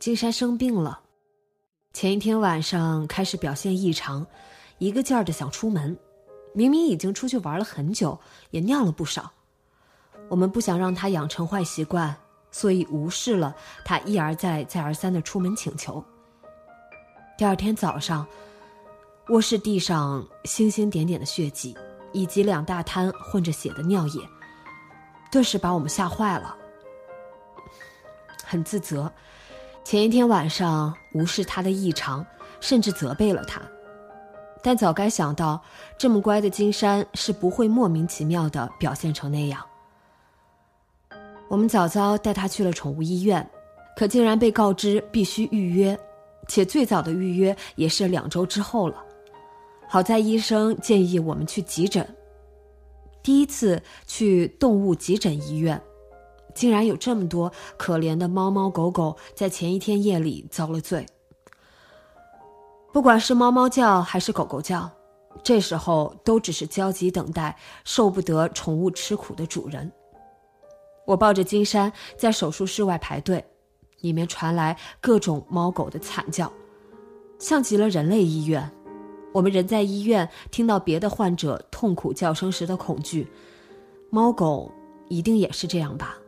金山生病了，前一天晚上开始表现异常，一个劲儿的想出门。明明已经出去玩了很久，也尿了不少。我们不想让他养成坏习惯，所以无视了他一而再、再而三的出门请求。第二天早上，卧室地上星星点点的血迹，以及两大滩混着血的尿液，顿时把我们吓坏了，很自责。前一天晚上无视他的异常，甚至责备了他，但早该想到，这么乖的金山是不会莫名其妙的表现成那样。我们早早带他去了宠物医院，可竟然被告知必须预约，且最早的预约也是两周之后了。好在医生建议我们去急诊，第一次去动物急诊医院。竟然有这么多可怜的猫猫狗狗在前一天夜里遭了罪。不管是猫猫叫还是狗狗叫，这时候都只是焦急等待，受不得宠物吃苦的主人。我抱着金山在手术室外排队，里面传来各种猫狗的惨叫，像极了人类医院。我们人在医院听到别的患者痛苦叫声时的恐惧，猫狗一定也是这样吧。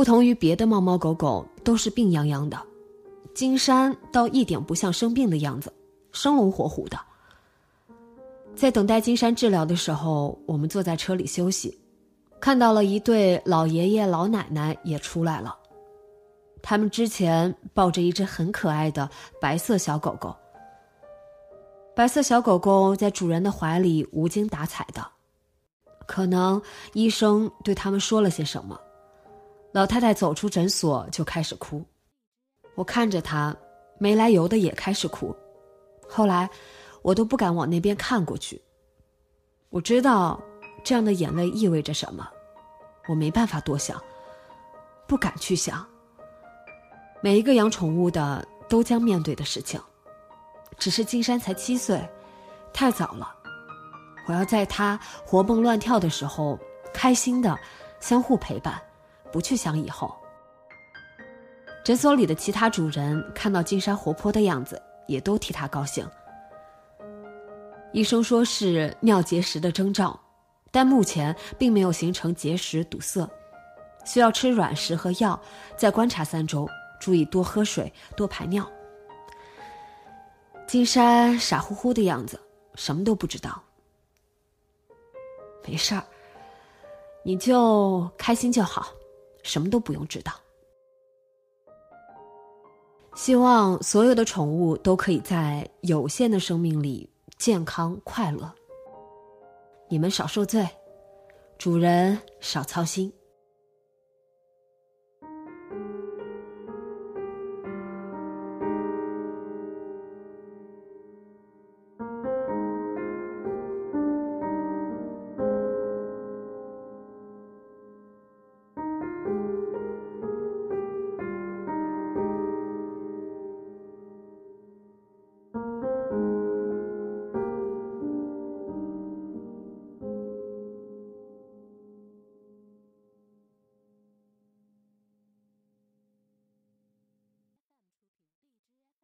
不同于别的猫猫狗狗，都是病殃殃的，金山倒一点不像生病的样子，生龙活虎的。在等待金山治疗的时候，我们坐在车里休息，看到了一对老爷爷老奶奶也出来了，他们之前抱着一只很可爱的白色小狗狗。白色小狗狗在主人的怀里无精打采的，可能医生对他们说了些什么。老太太走出诊所就开始哭，我看着她，没来由的也开始哭。后来，我都不敢往那边看过去。我知道，这样的眼泪意味着什么，我没办法多想，不敢去想。每一个养宠物的都将面对的事情，只是金山才七岁，太早了。我要在他活蹦乱跳的时候，开心的相互陪伴。不去想以后。诊所里的其他主人看到金山活泼的样子，也都替他高兴。医生说是尿结石的征兆，但目前并没有形成结石堵塞，需要吃软食和药，再观察三周，注意多喝水，多排尿。金山傻乎乎的样子，什么都不知道。没事儿，你就开心就好。什么都不用知道。希望所有的宠物都可以在有限的生命里健康快乐。你们少受罪，主人少操心。